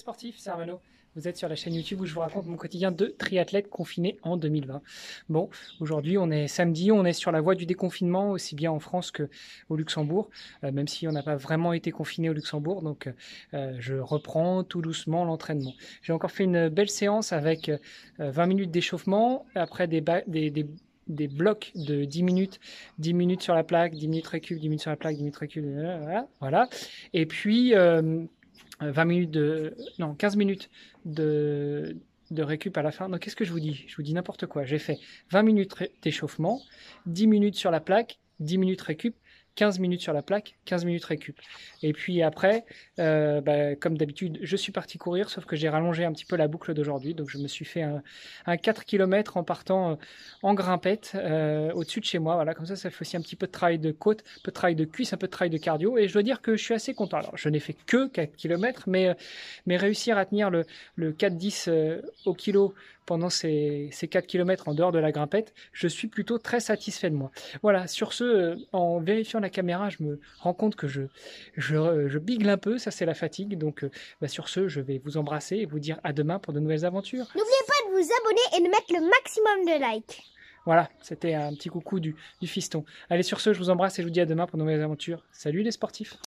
Sportif, c'est Armano. Vous êtes sur la chaîne YouTube où je vous raconte mon quotidien de triathlète confiné en 2020. Bon, aujourd'hui on est samedi, on est sur la voie du déconfinement aussi bien en France qu'au Luxembourg, euh, même si on n'a pas vraiment été confiné au Luxembourg. Donc euh, je reprends tout doucement l'entraînement. J'ai encore fait une belle séance avec 20 euh, minutes d'échauffement, après des, blocs de 10 minutes, 10 minutes sur la plaque, 10 minutes récup, 10 minutes sur la plaque, 10 minutes récup, voilà. Et puis 20 minutes de. Non, 15 minutes de, de récup à la fin. Donc, qu'est-ce que je vous dis? Je vous dis n'importe quoi. J'ai fait 20 minutes d'échauffement, 10 minutes sur la plaque, 10 minutes récup, 15 minutes sur la plaque, 15 minutes récup. Et puis après, euh, bah, comme d'habitude, je suis parti courir, sauf que j'ai rallongé un petit peu la boucle d'aujourd'hui. Donc je me suis fait un, 4 km en partant euh, en grimpette euh, au-dessus de chez moi. Voilà, comme ça, ça fait aussi un petit peu de travail de côte, un peu de travail de cuisse, un peu de travail de cardio. Et je dois dire que je suis assez content. Alors, je n'ai fait que 4 km, mais, mais réussir à tenir le, le 4-10 au kilo pendant ces, ces 4 km en dehors de la grimpette, je suis plutôt très satisfait de moi. Voilà, sur ce, en vérifiant la caméra, je me rends compte que je, je, je bigle un peu, ça c'est la fatigue. Donc euh, bah, sur ce, je vais vous embrasser et vous dire à demain pour de nouvelles aventures. N'oubliez pas de vous abonner et de mettre le maximum de likes. Voilà, c'était un petit coucou du, du fiston. Allez, sur ce, je vous embrasse et je vous dis à demain pour de nouvelles aventures. Salut les sportifs